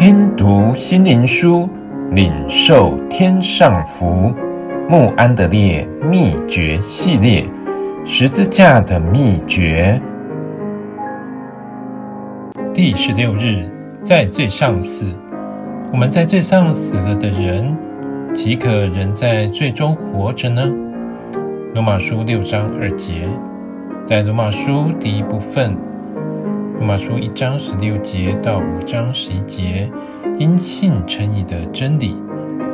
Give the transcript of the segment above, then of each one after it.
听读心灵书，领受天上福。慕安德烈秘诀系列，十字架的秘诀。第十六日，在罪上死。我们在罪上死了的人，岂可仍在罪中活着呢？罗马书六章二节，在罗马书第一部分，罗马书一章十六节到五章十一节，因信称义的真理。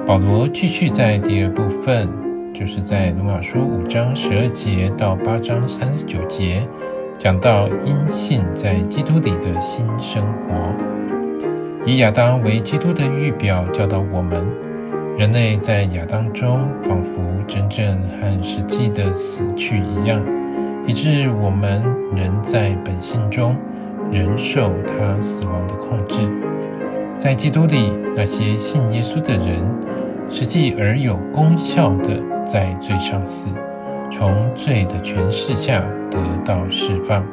保罗继续在第二部分，就是在罗马书五章十二节到八章三十九节，讲到因信在基督里的新生活。以亚当为基督的预表，教导我们。人类在亚当中，仿佛真正和实际的死去一样，以致我们仍在本性中，仍受他死亡的控制。在基督里，那些信耶稣的人，实际而有功效的在罪上死，从罪的权势下得到释放，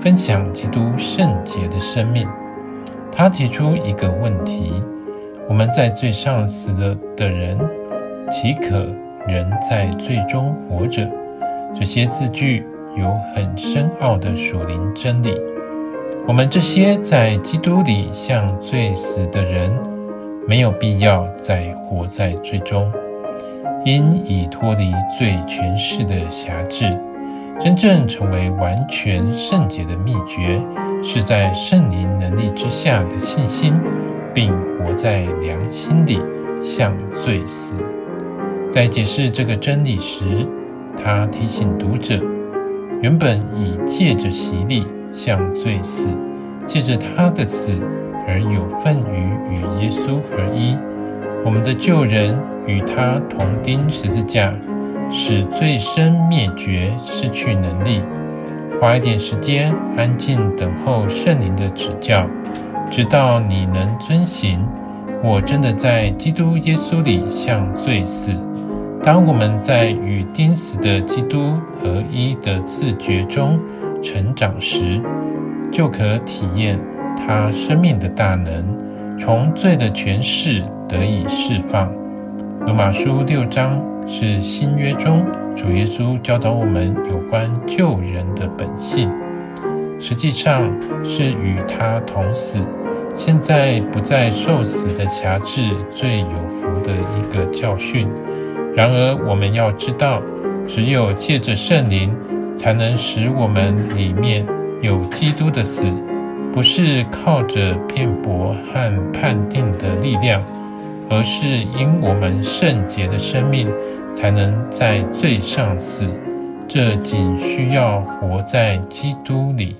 分享基督圣洁的生命。他提出一个问题。我们在罪上死了的人，岂可仍在罪中活着？这些字句有很深奥的属灵真理。我们这些在基督里向罪死的人，没有必要再活在罪中，因已脱离罪权势的辖制。真正成为完全圣洁的秘诀，是在圣灵能力之下的信心。并活在良心里，向罪死。在解释这个真理时，他提醒读者：原本已借着洗礼向罪死，借着他的死而有份于与耶稣合一。我们的旧人与他同钉十字架，使罪身灭绝，失去能力。花一点时间，安静等候圣灵的指教。直到你能遵行，我真的在基督耶稣里向罪死。当我们在与钉死的基督合一的自觉中成长时，就可体验他生命的大能，从罪的权势得以释放。罗马书六章是新约中主耶稣教导我们有关救人的本性。实际上是与他同死，现在不再受死的辖制，最有福的一个教训。然而，我们要知道，只有借着圣灵，才能使我们里面有基督的死，不是靠着辩驳和判定的力量，而是因我们圣洁的生命，才能在罪上死。这仅需要活在基督里。